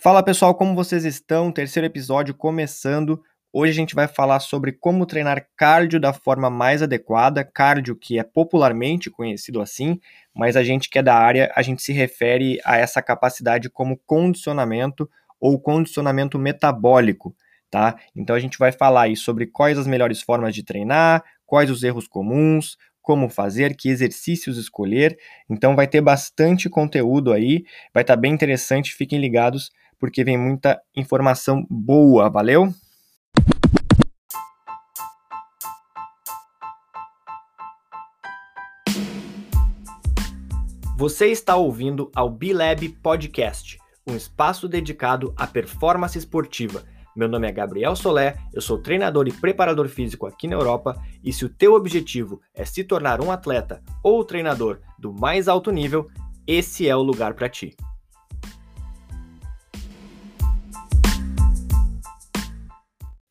Fala pessoal, como vocês estão? Terceiro episódio começando. Hoje a gente vai falar sobre como treinar cardio da forma mais adequada, cardio que é popularmente conhecido assim, mas a gente que é da área, a gente se refere a essa capacidade como condicionamento ou condicionamento metabólico, tá? Então a gente vai falar aí sobre quais as melhores formas de treinar, quais os erros comuns, como fazer, que exercícios escolher. Então vai ter bastante conteúdo aí, vai estar tá bem interessante, fiquem ligados porque vem muita informação boa, valeu? Você está ouvindo ao B-Lab Podcast, um espaço dedicado à performance esportiva. Meu nome é Gabriel Solé, eu sou treinador e preparador físico aqui na Europa, e se o teu objetivo é se tornar um atleta ou treinador do mais alto nível, esse é o lugar para ti.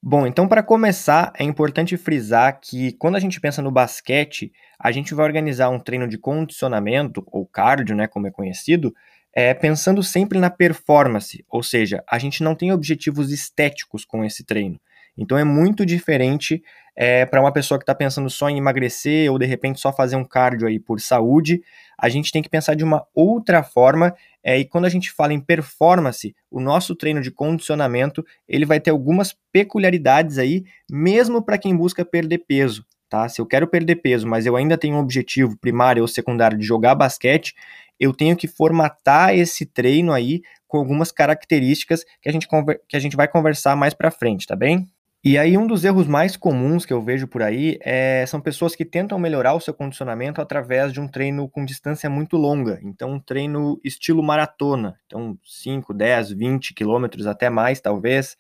Bom, então para começar, é importante frisar que quando a gente pensa no basquete, a gente vai organizar um treino de condicionamento, ou cardio, né, como é conhecido, é, pensando sempre na performance, ou seja, a gente não tem objetivos estéticos com esse treino. Então é muito diferente é, para uma pessoa que está pensando só em emagrecer ou de repente só fazer um cardio aí por saúde. A gente tem que pensar de uma outra forma. É, e quando a gente fala em performance, o nosso treino de condicionamento ele vai ter algumas peculiaridades aí, mesmo para quem busca perder peso. Tá? Se eu quero perder peso, mas eu ainda tenho um objetivo primário ou secundário de jogar basquete, eu tenho que formatar esse treino aí com algumas características que a gente, que a gente vai conversar mais para frente, tá bem? E aí, um dos erros mais comuns que eu vejo por aí é, são pessoas que tentam melhorar o seu condicionamento através de um treino com distância muito longa. Então, um treino estilo maratona. Então, 5, 10, 20 quilômetros, até mais, talvez.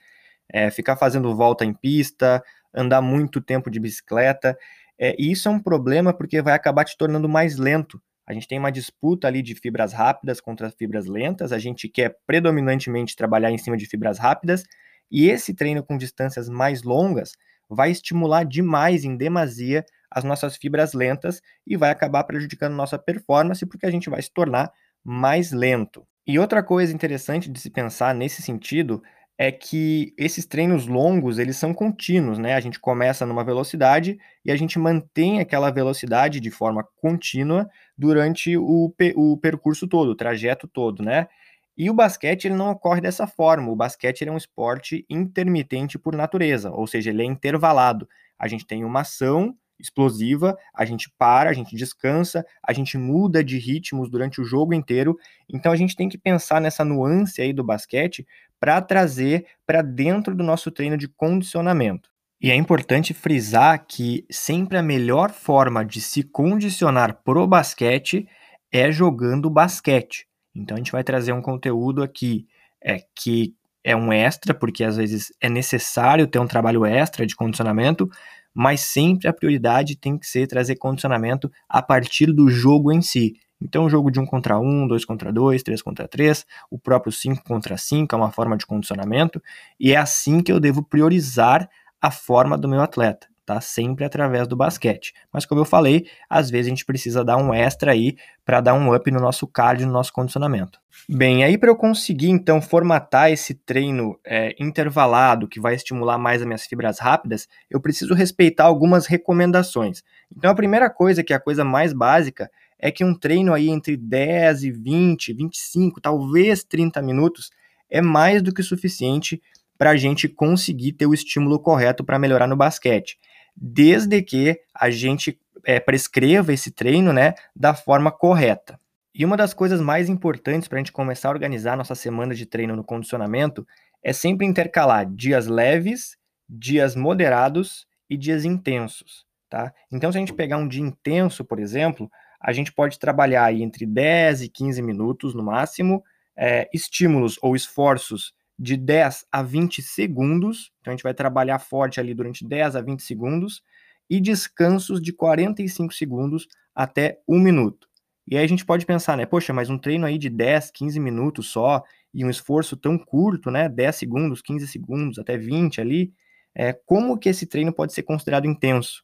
É, ficar fazendo volta em pista, andar muito tempo de bicicleta. É, e isso é um problema porque vai acabar te tornando mais lento. A gente tem uma disputa ali de fibras rápidas contra fibras lentas. A gente quer predominantemente trabalhar em cima de fibras rápidas e esse treino com distâncias mais longas vai estimular demais, em demasia, as nossas fibras lentas e vai acabar prejudicando nossa performance porque a gente vai se tornar mais lento. E outra coisa interessante de se pensar nesse sentido é que esses treinos longos, eles são contínuos, né? A gente começa numa velocidade e a gente mantém aquela velocidade de forma contínua durante o, o percurso todo, o trajeto todo, né? E o basquete ele não ocorre dessa forma. O basquete é um esporte intermitente por natureza, ou seja, ele é intervalado. A gente tem uma ação explosiva, a gente para, a gente descansa, a gente muda de ritmos durante o jogo inteiro. Então a gente tem que pensar nessa nuance aí do basquete para trazer para dentro do nosso treino de condicionamento. E é importante frisar que sempre a melhor forma de se condicionar pro basquete é jogando basquete. Então a gente vai trazer um conteúdo aqui é, que é um extra, porque às vezes é necessário ter um trabalho extra de condicionamento, mas sempre a prioridade tem que ser trazer condicionamento a partir do jogo em si. Então, o jogo de 1 contra 1, 2 contra 2, 3 contra 3, o próprio 5 contra 5 é uma forma de condicionamento, e é assim que eu devo priorizar a forma do meu atleta tá? Sempre através do basquete. Mas como eu falei, às vezes a gente precisa dar um extra aí para dar um up no nosso cardio, no nosso condicionamento. Bem, aí para eu conseguir então formatar esse treino é, intervalado que vai estimular mais as minhas fibras rápidas, eu preciso respeitar algumas recomendações. Então a primeira coisa, que é a coisa mais básica, é que um treino aí entre 10 e 20, 25, talvez 30 minutos é mais do que suficiente para a gente conseguir ter o estímulo correto para melhorar no basquete desde que a gente é, prescreva esse treino né, da forma correta. E uma das coisas mais importantes para a gente começar a organizar nossa semana de treino no condicionamento é sempre intercalar dias leves, dias moderados e dias intensos. Tá? Então, se a gente pegar um dia intenso, por exemplo, a gente pode trabalhar aí entre 10 e 15 minutos no máximo, é, estímulos ou esforços de 10 a 20 segundos, então a gente vai trabalhar forte ali durante 10 a 20 segundos, e descansos de 45 segundos até 1 minuto. E aí a gente pode pensar, né, poxa, mas um treino aí de 10, 15 minutos só, e um esforço tão curto, né, 10 segundos, 15 segundos, até 20 ali, é, como que esse treino pode ser considerado intenso?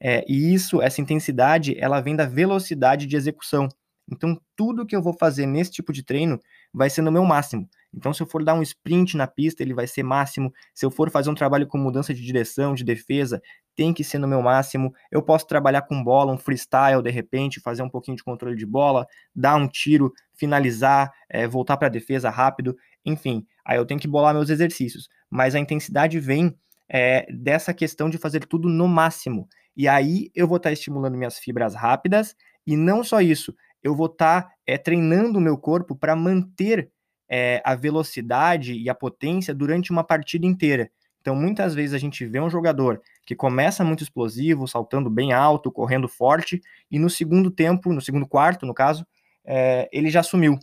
É, e isso, essa intensidade, ela vem da velocidade de execução. Então, tudo que eu vou fazer nesse tipo de treino vai ser no meu máximo. Então, se eu for dar um sprint na pista, ele vai ser máximo. Se eu for fazer um trabalho com mudança de direção, de defesa, tem que ser no meu máximo. Eu posso trabalhar com bola, um freestyle, de repente, fazer um pouquinho de controle de bola, dar um tiro, finalizar, é, voltar para a defesa rápido. Enfim, aí eu tenho que bolar meus exercícios. Mas a intensidade vem é, dessa questão de fazer tudo no máximo. E aí eu vou estar tá estimulando minhas fibras rápidas. E não só isso, eu vou estar tá, é, treinando o meu corpo para manter é, a velocidade e a potência durante uma partida inteira. Então, muitas vezes a gente vê um jogador que começa muito explosivo, saltando bem alto, correndo forte, e no segundo tempo, no segundo quarto, no caso, é, ele já sumiu.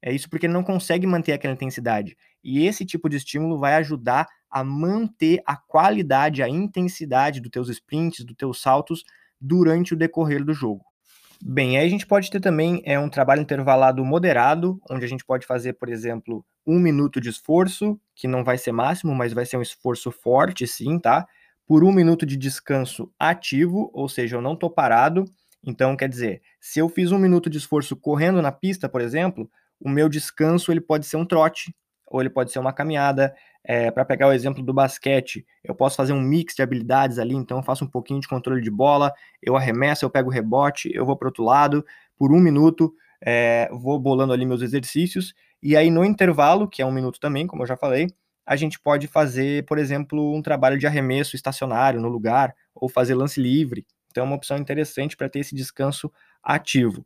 É isso porque ele não consegue manter aquela intensidade. E esse tipo de estímulo vai ajudar a manter a qualidade, a intensidade dos teus sprints, dos teus saltos durante o decorrer do jogo. Bem, aí a gente pode ter também é, um trabalho intervalado moderado, onde a gente pode fazer, por exemplo, um minuto de esforço, que não vai ser máximo, mas vai ser um esforço forte, sim, tá? Por um minuto de descanso ativo, ou seja, eu não tô parado. Então, quer dizer, se eu fiz um minuto de esforço correndo na pista, por exemplo, o meu descanso ele pode ser um trote, ou ele pode ser uma caminhada. É, para pegar o exemplo do basquete, eu posso fazer um mix de habilidades ali, então eu faço um pouquinho de controle de bola, eu arremesso, eu pego o rebote, eu vou para outro lado, por um minuto, é, vou bolando ali meus exercícios, e aí no intervalo, que é um minuto também, como eu já falei, a gente pode fazer, por exemplo, um trabalho de arremesso estacionário no lugar, ou fazer lance livre. Então é uma opção interessante para ter esse descanso ativo.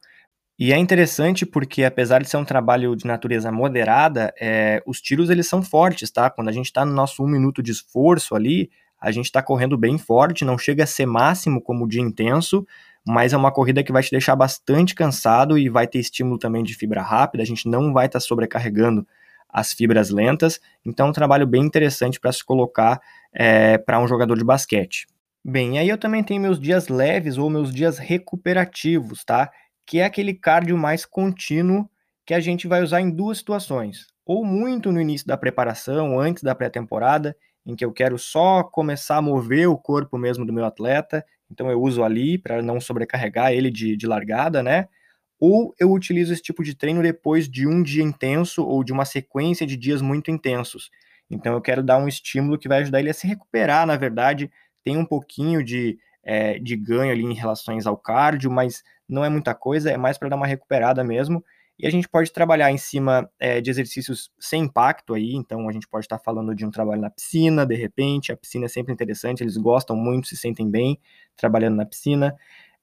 E é interessante porque, apesar de ser um trabalho de natureza moderada, é, os tiros eles são fortes, tá? Quando a gente está no nosso um minuto de esforço ali, a gente está correndo bem forte, não chega a ser máximo como de intenso, mas é uma corrida que vai te deixar bastante cansado e vai ter estímulo também de fibra rápida, a gente não vai estar tá sobrecarregando as fibras lentas, então é um trabalho bem interessante para se colocar é, para um jogador de basquete. Bem, aí eu também tenho meus dias leves ou meus dias recuperativos, tá? Que é aquele cardio mais contínuo que a gente vai usar em duas situações. Ou muito no início da preparação, antes da pré-temporada, em que eu quero só começar a mover o corpo mesmo do meu atleta, então eu uso ali para não sobrecarregar ele de, de largada, né? Ou eu utilizo esse tipo de treino depois de um dia intenso ou de uma sequência de dias muito intensos. Então eu quero dar um estímulo que vai ajudar ele a se recuperar, na verdade, tem um pouquinho de, é, de ganho ali em relação ao cardio, mas não é muita coisa, é mais para dar uma recuperada mesmo. E a gente pode trabalhar em cima é, de exercícios sem impacto aí, então a gente pode estar falando de um trabalho na piscina, de repente, a piscina é sempre interessante, eles gostam muito, se sentem bem trabalhando na piscina.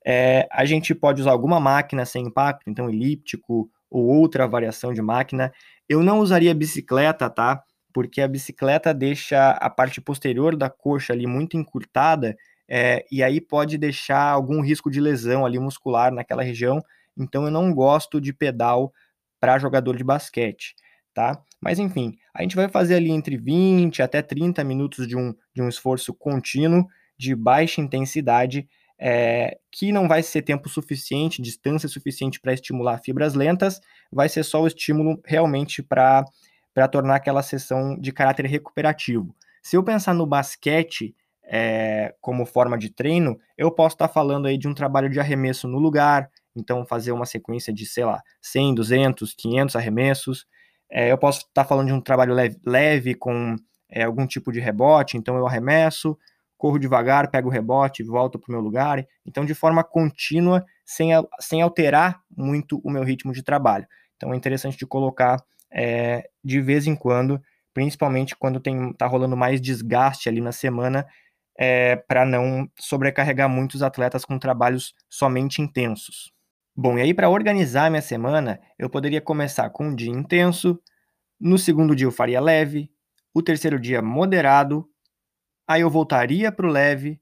É, a gente pode usar alguma máquina sem impacto, então elíptico ou outra variação de máquina. Eu não usaria bicicleta, tá? Porque a bicicleta deixa a parte posterior da coxa ali muito encurtada é, e aí pode deixar algum risco de lesão ali muscular naquela região. Então eu não gosto de pedal para jogador de basquete, tá? Mas enfim, a gente vai fazer ali entre 20 até 30 minutos de um, de um esforço contínuo de baixa intensidade, é, que não vai ser tempo suficiente, distância suficiente para estimular fibras lentas, vai ser só o estímulo realmente para tornar aquela sessão de caráter recuperativo. Se eu pensar no basquete, é, como forma de treino, eu posso estar tá falando aí de um trabalho de arremesso no lugar, então fazer uma sequência de, sei lá, 100, 200, 500 arremessos. É, eu posso estar tá falando de um trabalho leve, leve com é, algum tipo de rebote, então eu arremesso, corro devagar, pego o rebote, volto para o meu lugar. Então, de forma contínua, sem, sem alterar muito o meu ritmo de trabalho. Então, é interessante de colocar é, de vez em quando, principalmente quando está rolando mais desgaste ali na semana, é, para não sobrecarregar muitos atletas com trabalhos somente intensos. Bom, e aí para organizar minha semana, eu poderia começar com um dia intenso, no segundo dia eu faria leve, o terceiro dia moderado, aí eu voltaria para o leve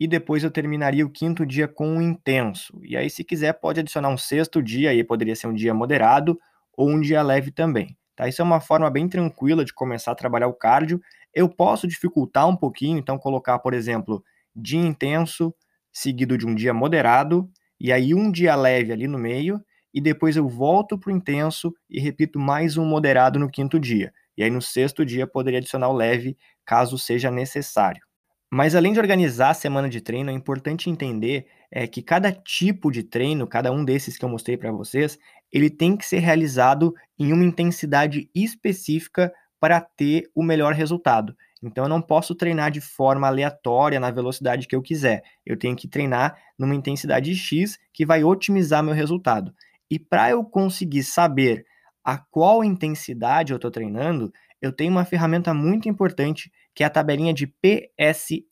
e depois eu terminaria o quinto dia com um intenso. E aí, se quiser, pode adicionar um sexto dia, aí poderia ser um dia moderado ou um dia leve também. Tá? Isso é uma forma bem tranquila de começar a trabalhar o cardio eu posso dificultar um pouquinho, então colocar, por exemplo, dia intenso seguido de um dia moderado e aí um dia leve ali no meio e depois eu volto para o intenso e repito mais um moderado no quinto dia. E aí no sexto dia poderia adicionar o leve, caso seja necessário. Mas além de organizar a semana de treino, é importante entender é, que cada tipo de treino, cada um desses que eu mostrei para vocês, ele tem que ser realizado em uma intensidade específica para ter o melhor resultado. Então eu não posso treinar de forma aleatória na velocidade que eu quiser. Eu tenho que treinar numa intensidade X que vai otimizar meu resultado. E para eu conseguir saber a qual intensidade eu estou treinando, eu tenho uma ferramenta muito importante que é a tabelinha de PSE,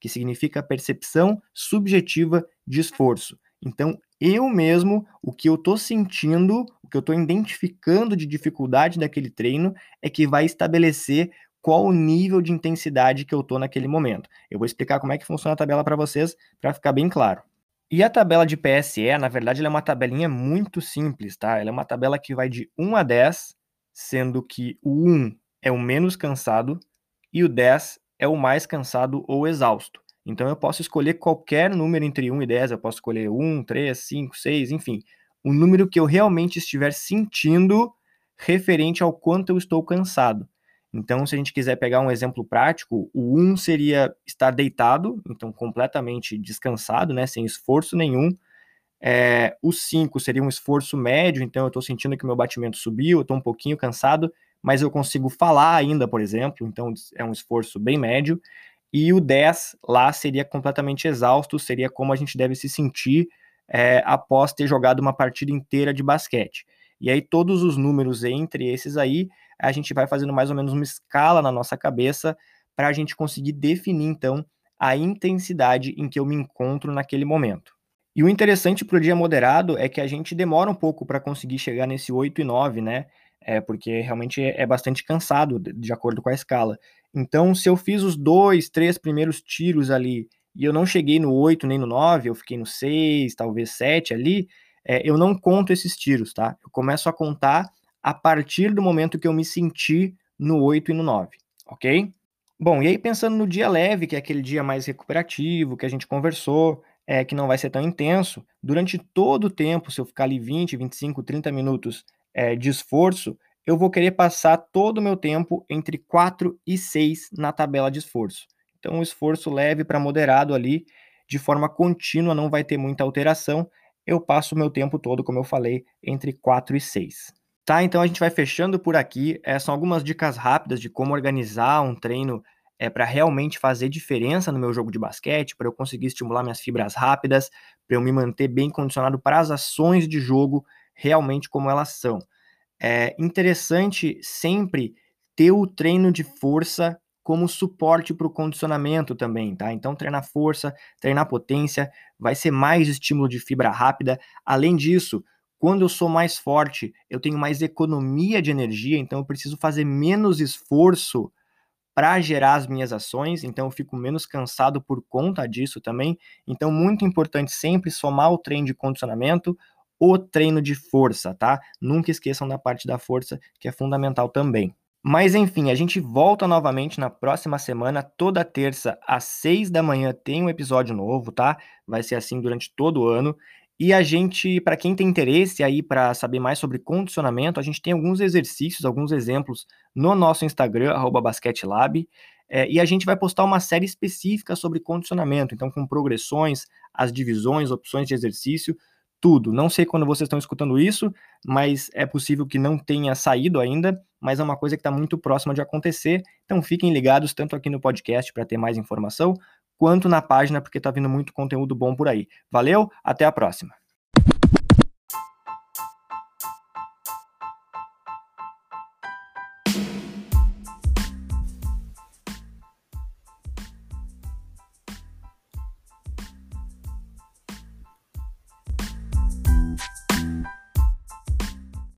que significa percepção subjetiva de esforço. Então, eu mesmo, o que eu estou sentindo, o que eu estou identificando de dificuldade daquele treino, é que vai estabelecer qual o nível de intensidade que eu estou naquele momento. Eu vou explicar como é que funciona a tabela para vocês, para ficar bem claro. E a tabela de PSE, na verdade, é uma tabelinha muito simples, tá? Ela é uma tabela que vai de 1 a 10, sendo que o 1 é o menos cansado e o 10 é o mais cansado ou exausto. Então eu posso escolher qualquer número entre 1 e 10, eu posso escolher 1, 3, 5, 6, enfim, o número que eu realmente estiver sentindo referente ao quanto eu estou cansado. Então, se a gente quiser pegar um exemplo prático, o 1 seria estar deitado, então completamente descansado, né, sem esforço nenhum. É, o 5 seria um esforço médio, então eu estou sentindo que meu batimento subiu, eu estou um pouquinho cansado, mas eu consigo falar ainda, por exemplo, então é um esforço bem médio. E o 10 lá seria completamente exausto, seria como a gente deve se sentir é, após ter jogado uma partida inteira de basquete. E aí todos os números entre esses aí, a gente vai fazendo mais ou menos uma escala na nossa cabeça para a gente conseguir definir então a intensidade em que eu me encontro naquele momento. E o interessante para o dia moderado é que a gente demora um pouco para conseguir chegar nesse 8 e 9, né? é, porque realmente é, bastante cansado, de acordo com a escala. Então, se eu fiz os dois, três primeiros tiros ali e eu não cheguei no 8 nem no 9, eu fiquei no 6, talvez 7 ali, é, eu não conto esses tiros, tá? Eu começo a contar a partir do momento que eu me senti no 8 e no 9, ok? Bom, e aí pensando no dia leve, que é aquele dia mais recuperativo, que a gente conversou, é, que não vai ser tão intenso, durante todo o tempo, se eu ficar ali 20, 25, 30 minutos é, de esforço, eu vou querer passar todo o meu tempo entre 4 e 6 na tabela de esforço. Então, o esforço leve para moderado ali, de forma contínua, não vai ter muita alteração. Eu passo o meu tempo todo, como eu falei, entre 4 e 6. Tá, então a gente vai fechando por aqui. É, são algumas dicas rápidas de como organizar um treino é, para realmente fazer diferença no meu jogo de basquete, para eu conseguir estimular minhas fibras rápidas, para eu me manter bem condicionado para as ações de jogo realmente como elas são. É interessante sempre ter o treino de força como suporte para o condicionamento também, tá? Então, treinar força, treinar potência, vai ser mais estímulo de fibra rápida. Além disso, quando eu sou mais forte, eu tenho mais economia de energia, então eu preciso fazer menos esforço para gerar as minhas ações, então eu fico menos cansado por conta disso também. Então, muito importante sempre somar o treino de condicionamento, o treino de força, tá? Nunca esqueçam da parte da força, que é fundamental também. Mas enfim, a gente volta novamente na próxima semana, toda terça às seis da manhã tem um episódio novo, tá? Vai ser assim durante todo o ano. E a gente, para quem tem interesse aí para saber mais sobre condicionamento, a gente tem alguns exercícios, alguns exemplos no nosso Instagram, basquetelab, é, e a gente vai postar uma série específica sobre condicionamento, então com progressões, as divisões, opções de exercício, tudo. Não sei quando vocês estão escutando isso, mas é possível que não tenha saído ainda, mas é uma coisa que está muito próxima de acontecer. Então fiquem ligados tanto aqui no podcast para ter mais informação, quanto na página, porque está vindo muito conteúdo bom por aí. Valeu, até a próxima.